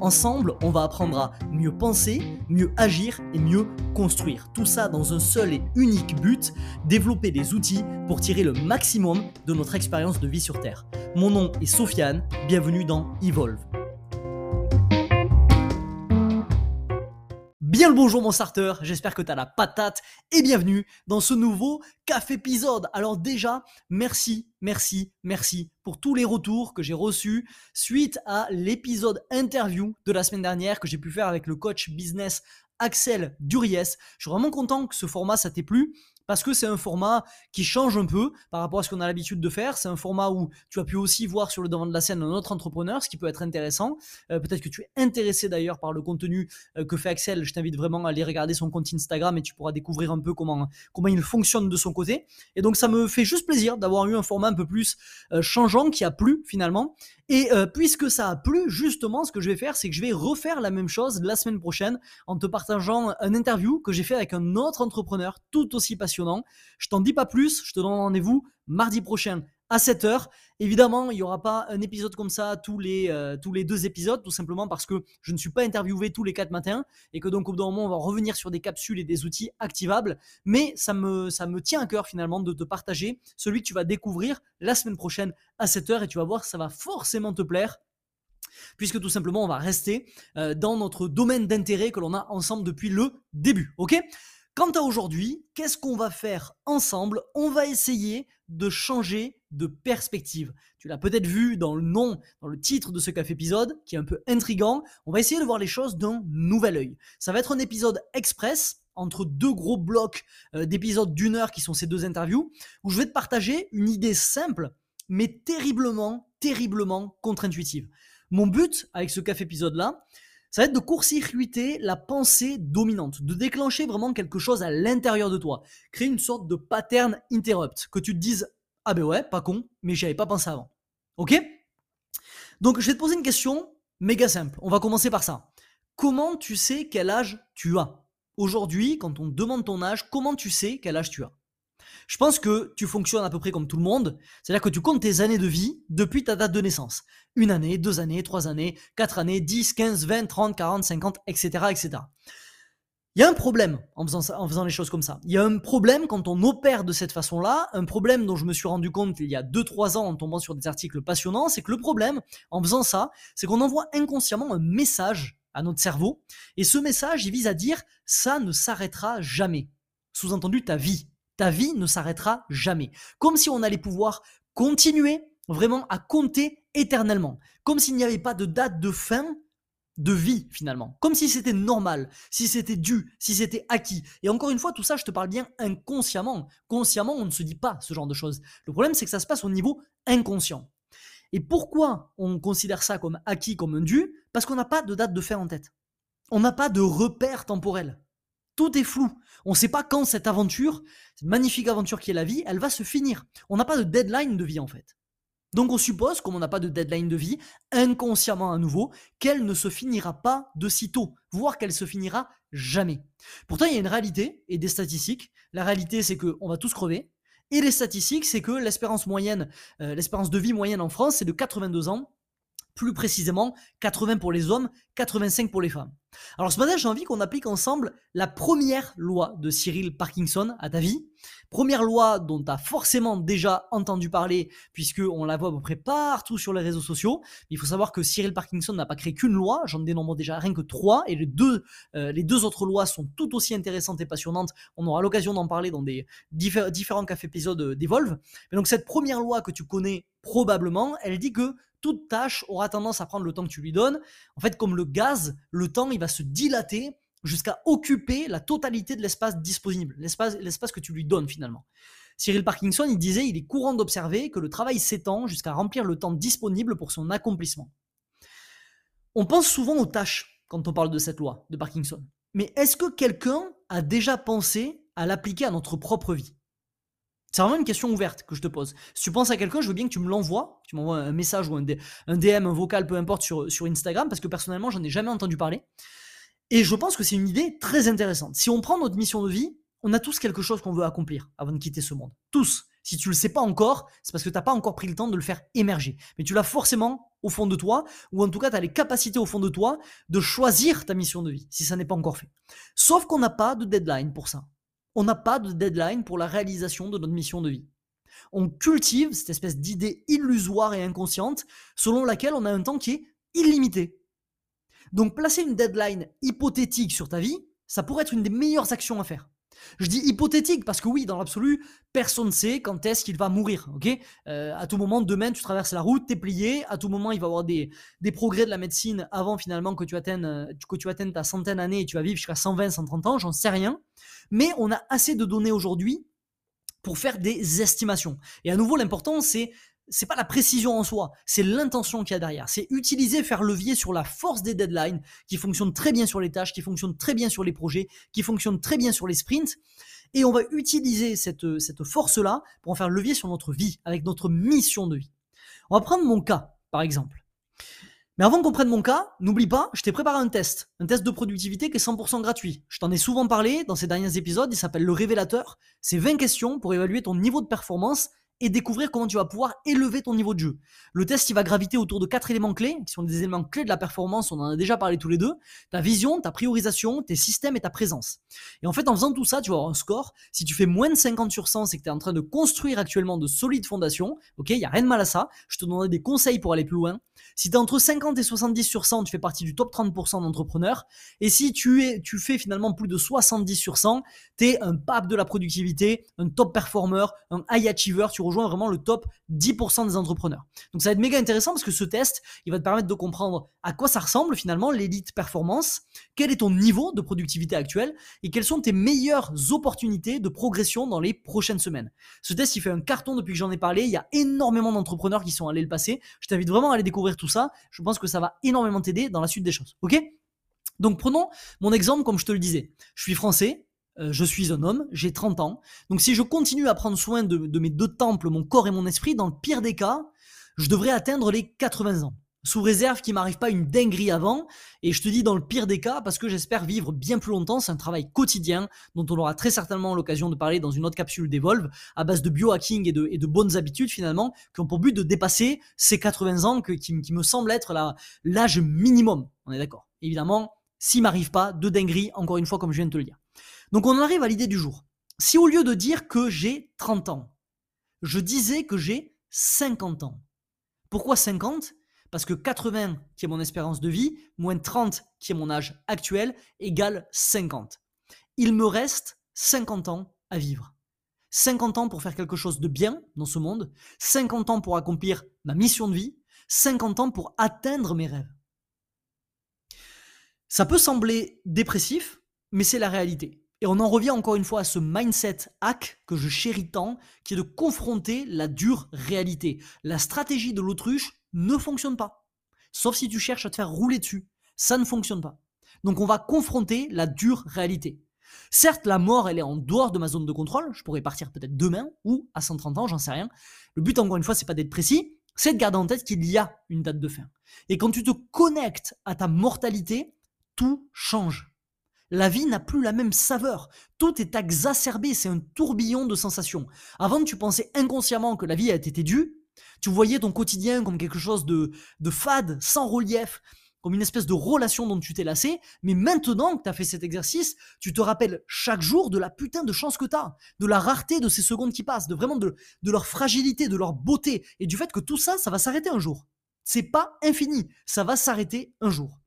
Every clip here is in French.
Ensemble, on va apprendre à mieux penser, mieux agir et mieux construire. Tout ça dans un seul et unique but, développer des outils pour tirer le maximum de notre expérience de vie sur Terre. Mon nom est Sofiane, bienvenue dans Evolve. Bien le bonjour mon starter, j'espère que tu as la patate et bienvenue dans ce nouveau café épisode. Alors déjà, merci, merci, merci pour tous les retours que j'ai reçus suite à l'épisode interview de la semaine dernière que j'ai pu faire avec le coach business Axel Duries. Je suis vraiment content que ce format ça t'ait plu parce que c'est un format qui change un peu par rapport à ce qu'on a l'habitude de faire. C'est un format où tu as pu aussi voir sur le devant de la scène un autre entrepreneur, ce qui peut être intéressant. Euh, peut-être que tu es intéressé d'ailleurs par le contenu euh, que fait Axel. Je t'invite vraiment à aller regarder son compte Instagram et tu pourras découvrir un peu comment, comment il fonctionne de son côté. Et donc ça me fait juste plaisir d'avoir eu un format un peu plus euh, changeant qui a plu finalement. Et puisque ça a plu, justement, ce que je vais faire, c'est que je vais refaire la même chose la semaine prochaine en te partageant un interview que j'ai fait avec un autre entrepreneur tout aussi passionnant je t'en dis pas plus, je te donne rendez-vous mardi prochain à 7h. Évidemment, il n'y aura pas un épisode comme ça tous les, euh, tous les deux épisodes, tout simplement parce que je ne suis pas interviewé tous les quatre matins et que donc au bout d'un moment, on va revenir sur des capsules et des outils activables. Mais ça me, ça me tient à cœur finalement de te partager celui que tu vas découvrir la semaine prochaine à 7h et tu vas voir, ça va forcément te plaire puisque tout simplement on va rester euh, dans notre domaine d'intérêt que l'on a ensemble depuis le début. Ok? Quant à aujourd'hui, qu'est-ce qu'on va faire ensemble? On va essayer de changer de perspective. Tu l'as peut-être vu dans le nom, dans le titre de ce café épisode, qui est un peu intrigant. On va essayer de voir les choses d'un nouvel œil. Ça va être un épisode express entre deux gros blocs euh, d'épisodes d'une heure qui sont ces deux interviews, où je vais te partager une idée simple, mais terriblement, terriblement contre-intuitive. Mon but avec ce café épisode-là, ça va être de court-circuiter la pensée dominante, de déclencher vraiment quelque chose à l'intérieur de toi, créer une sorte de pattern interrupt, que tu te dises ah ben ouais, pas con, mais j'y avais pas pensé avant. Ok? Donc je vais te poser une question méga simple. On va commencer par ça. Comment tu sais quel âge tu as? Aujourd'hui, quand on te demande ton âge, comment tu sais quel âge tu as? Je pense que tu fonctionnes à peu près comme tout le monde, c'est-à-dire que tu comptes tes années de vie depuis ta date de naissance. Une année, deux années, trois années, quatre années, 10, 15, 20, 30, 40, 50, etc. etc. Il y a un problème en faisant, en faisant les choses comme ça. Il y a un problème quand on opère de cette façon-là, un problème dont je me suis rendu compte il y a 2-3 ans en tombant sur des articles passionnants, c'est que le problème en faisant ça, c'est qu'on envoie inconsciemment un message à notre cerveau, et ce message, il vise à dire ça ne s'arrêtera jamais. Sous-entendu, ta vie ta vie ne s'arrêtera jamais. Comme si on allait pouvoir continuer vraiment à compter éternellement. Comme s'il n'y avait pas de date de fin de vie finalement. Comme si c'était normal, si c'était dû, si c'était acquis. Et encore une fois, tout ça, je te parle bien inconsciemment. Consciemment, on ne se dit pas ce genre de choses. Le problème, c'est que ça se passe au niveau inconscient. Et pourquoi on considère ça comme acquis, comme un dû? Parce qu'on n'a pas de date de fin en tête. On n'a pas de repère temporel. Tout est flou. On ne sait pas quand cette aventure, cette magnifique aventure qui est la vie, elle va se finir. On n'a pas de deadline de vie en fait. Donc on suppose, comme on n'a pas de deadline de vie, inconsciemment à nouveau, qu'elle ne se finira pas de sitôt, voire qu'elle se finira jamais. Pourtant, il y a une réalité et des statistiques. La réalité, c'est qu'on va tous crever. Et les statistiques, c'est que l'espérance euh, l'espérance de vie moyenne en France, c'est de 82 ans plus précisément 80 pour les hommes, 85 pour les femmes. Alors ce matin, j'ai envie qu'on applique ensemble la première loi de Cyril Parkinson à ta vie. Première loi dont tu as forcément déjà entendu parler, puisqu'on la voit à peu près partout sur les réseaux sociaux. Il faut savoir que Cyril Parkinson n'a pas créé qu'une loi, j'en dénombre déjà rien que trois, et les deux, euh, les deux autres lois sont tout aussi intéressantes et passionnantes. On aura l'occasion d'en parler dans des différents cafés épisodes euh, d'Evolve. Mais donc cette première loi que tu connais probablement, elle dit que toute tâche aura tendance à prendre le temps que tu lui donnes. En fait, comme le gaz, le temps, il va se dilater jusqu'à occuper la totalité de l'espace disponible, l'espace, que tu lui donnes finalement. Cyril Parkinson, disait, il est courant d'observer que le travail s'étend jusqu'à remplir le temps disponible pour son accomplissement. On pense souvent aux tâches quand on parle de cette loi de Parkinson. Mais est-ce que quelqu'un a déjà pensé à l'appliquer à notre propre vie? C'est vraiment une question ouverte que je te pose. Si tu penses à quelqu'un, je veux bien que tu me l'envoies. Tu m'envoies un message ou un, DM, un vocal, peu importe, sur, sur Instagram, parce que personnellement, j'en ai jamais entendu parler. Et je pense que c'est une idée très intéressante. Si on prend notre mission de vie, on a tous quelque chose qu'on veut accomplir avant de quitter ce monde. Tous. Si tu le sais pas encore, c'est parce que tu n'as pas encore pris le temps de le faire émerger. Mais tu l'as forcément au fond de toi, ou en tout cas tu as les capacités au fond de toi de choisir ta mission de vie, si ça n'est pas encore fait. Sauf qu'on n'a pas de deadline pour ça. On n'a pas de deadline pour la réalisation de notre mission de vie. On cultive cette espèce d'idée illusoire et inconsciente selon laquelle on a un temps qui est illimité. Donc placer une deadline hypothétique sur ta vie, ça pourrait être une des meilleures actions à faire. Je dis hypothétique parce que oui, dans l'absolu, personne ne sait quand est-ce qu'il va mourir. Ok? Euh, À tout moment, demain, tu traverses la route, t'es plié. À tout moment, il va y avoir des, des progrès de la médecine avant finalement que tu atteignes, euh, que tu atteignes ta centaine d'années et tu vas vivre jusqu'à 120, 130 ans. J'en sais rien. Mais on a assez de données aujourd'hui pour faire des estimations. Et à nouveau, l'important, c'est c'est pas la précision en soi, c'est l'intention qu'il y a derrière. C'est utiliser, faire levier sur la force des deadlines qui fonctionnent très bien sur les tâches, qui fonctionnent très bien sur les projets, qui fonctionnent très bien sur les sprints. Et on va utiliser cette, cette force-là pour en faire levier sur notre vie, avec notre mission de vie. On va prendre mon cas, par exemple. Mais avant qu'on prenne mon cas, n'oublie pas, je t'ai préparé un test, un test de productivité qui est 100% gratuit. Je t'en ai souvent parlé dans ces derniers épisodes, il s'appelle le révélateur. C'est 20 questions pour évaluer ton niveau de performance et découvrir comment tu vas pouvoir élever ton niveau de jeu. Le test, il va graviter autour de quatre éléments clés, qui sont des éléments clés de la performance, on en a déjà parlé tous les deux, ta vision, ta priorisation, tes systèmes et ta présence. Et en fait, en faisant tout ça, tu vas avoir un score. Si tu fais moins de 50 sur 100, c'est que tu es en train de construire actuellement de solides fondations, ok, il n'y a rien de mal à ça, je te donnerai des conseils pour aller plus loin. Si tu es entre 50 et 70 sur 100, tu fais partie du top 30% d'entrepreneurs. Et si tu, es, tu fais finalement plus de 70 sur 100, tu es un pape de la productivité, un top performer, un high achiever, rejoins vraiment le top 10% des entrepreneurs. Donc ça va être méga intéressant parce que ce test, il va te permettre de comprendre à quoi ça ressemble finalement l'élite performance, quel est ton niveau de productivité actuel et quelles sont tes meilleures opportunités de progression dans les prochaines semaines. Ce test, il fait un carton depuis que j'en ai parlé. Il y a énormément d'entrepreneurs qui sont allés le passer. Je t'invite vraiment à aller découvrir tout ça. Je pense que ça va énormément t'aider dans la suite des choses. Ok? Donc prenons mon exemple comme je te le disais. Je suis français, euh, je suis un homme, j'ai 30 ans. Donc si je continue à prendre soin de, mes deux temples, mon corps et mon esprit, dans le pire des cas, je devrais atteindre les 80 ans. Sous réserve qu'il m'arrive pas une dinguerie avant. Et je te dis dans le pire des cas parce que j'espère vivre bien plus longtemps. C'est un travail quotidien dont on aura très certainement l'occasion de parler dans une autre capsule d'Evolve à base de biohacking et de, bonnes habitudes finalement qui ont pour but de dépasser ces 80 ans qui, qui, me semble être l'âge minimum. On est d'accord. Évidemment, s'il m'arrive pas de dinguerie, encore une fois comme je viens de te le dire. Donc on arrive à l'idée du jour. Si au lieu de dire que j'ai 30 ans, je disais que j'ai 50 ans. Pourquoi 50 Parce que 80 qui est mon espérance de vie, moins 30 qui est mon âge actuel, égale 50. Il me reste 50 ans à vivre. 50 ans pour faire quelque chose de bien dans ce monde, 50 ans pour accomplir ma mission de vie, 50 ans pour atteindre mes rêves. Ça peut sembler dépressif, mais c'est la réalité. Et on en revient encore une fois à ce mindset hack que je chéris tant, qui est de confronter la dure réalité. La stratégie de l'autruche ne fonctionne pas. Sauf si tu cherches à te faire rouler dessus. Ça ne fonctionne pas. Donc on va confronter la dure réalité. Certes, la mort, elle est en dehors de ma zone de contrôle. Je pourrais partir peut-être demain ou à 130 ans, j'en sais rien. Le but, encore une fois, c'est pas d'être précis, c'est de garder en tête qu'il y a une date de fin. Et quand tu te connectes à ta mortalité, tout change la vie n'a plus la même saveur. Tout est exacerbé, c'est un tourbillon de sensations. Avant, tu pensais inconsciemment que la vie a été due, tu voyais ton quotidien comme quelque chose de, de fade, sans relief, comme une espèce de relation dont tu t'es lassé, mais maintenant que tu as fait cet exercice, tu te rappelles chaque jour de la putain de chance que tu as, de la rareté de ces secondes qui passent, de vraiment de, de leur fragilité, de leur beauté, et du fait que tout ça, ça va s'arrêter un jour. C'est pas infini, ça va s'arrêter un jour.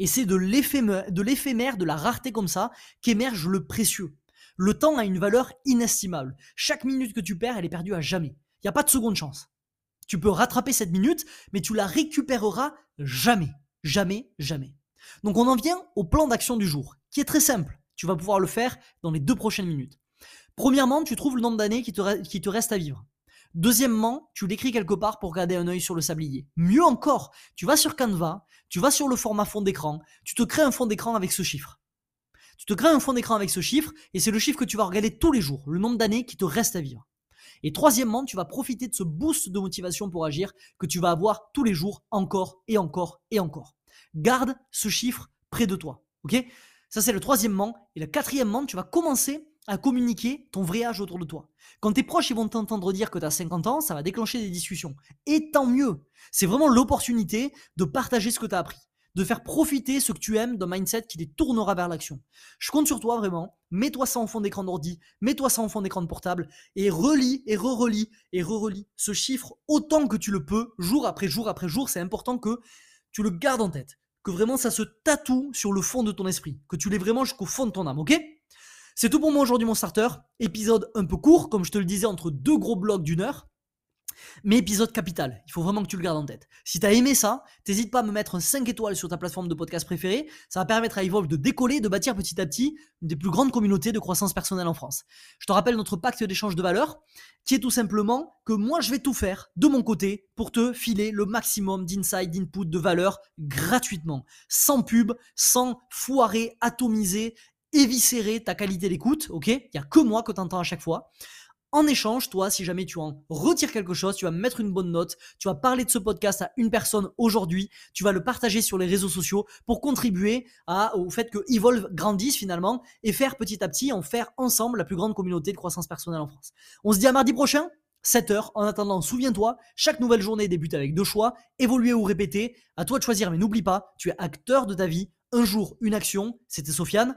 Et c'est de l'éphémère, de la rareté comme ça, qu'émerge le précieux. Le temps a une valeur inestimable. Chaque minute que tu perds, elle est perdue à jamais. Il n'y a pas de seconde chance. Tu peux rattraper cette minute, mais tu la récupéreras jamais. Jamais, jamais. Donc on en vient au plan d'action du jour, qui est très simple. Tu vas pouvoir le faire dans les deux prochaines minutes. Premièrement, tu trouves le nombre d'années qui te, qui te reste à vivre. Deuxièmement, tu l'écris quelque part pour garder un œil sur le sablier. Mieux encore, tu vas sur Canva, tu vas sur le format fond d'écran, tu te crées un fond d'écran avec ce chiffre. Tu te crées un fond d'écran avec ce chiffre et c'est le chiffre que tu vas regarder tous les jours, le nombre d'années qui te reste à vivre. Et troisièmement, tu vas profiter de ce boost de motivation pour agir que tu vas avoir tous les jours, encore et encore et encore. Garde ce chiffre près de toi. Ok? Ça, c'est le troisièmement. Et le quatrièmement, tu vas commencer à communiquer ton vrai âge autour de toi. Quand tes proches ils vont t'entendre dire que tu as 50 ans, ça va déclencher des discussions. Et tant mieux. C'est vraiment l'opportunité de partager ce que tu as appris de faire profiter ce que tu aimes d'un mindset qui les tournera vers l'action. Je compte sur toi vraiment. Mets-toi ça en fond d'écran d'ordi, mets-toi ça en fond d'écran de portable et relis et re-relis et re-relis ce chiffre autant que tu le peux, jour après jour après jour. C'est important que tu le gardes en tête, que vraiment ça se tatoue sur le fond de ton esprit, que tu l'aies vraiment jusqu'au fond de ton âme, ok? C'est tout pour moi aujourd'hui mon starter. Épisode un peu court, comme je te le disais, entre deux gros blocs d'une heure. Mais épisode capital, il faut vraiment que tu le gardes en tête. Si tu as aimé ça, t'hésite pas à me mettre 5 étoiles sur ta plateforme de podcast préférée. Ça va permettre à Evolve de décoller, de bâtir petit à petit une des plus grandes communautés de croissance personnelle en France. Je te rappelle notre pacte d'échange de valeurs, qui est tout simplement que moi je vais tout faire de mon côté pour te filer le maximum d'insight, d'input, de valeur gratuitement, sans pub, sans foirer, atomiser éviscérer ta qualité d'écoute, ok? Il n'y a que moi que tu entends à chaque fois. En échange, toi, si jamais tu en retires quelque chose, tu vas me mettre une bonne note, tu vas parler de ce podcast à une personne aujourd'hui, tu vas le partager sur les réseaux sociaux pour contribuer à, au fait que Evolve grandisse finalement et faire petit à petit, en faire ensemble la plus grande communauté de croissance personnelle en France. On se dit à mardi prochain 7 heures. En attendant, souviens-toi, chaque nouvelle journée débute avec deux choix, évoluer ou répéter. À toi de choisir, mais n'oublie pas, tu es acteur de ta vie. Un jour, une action. C'était Sofiane.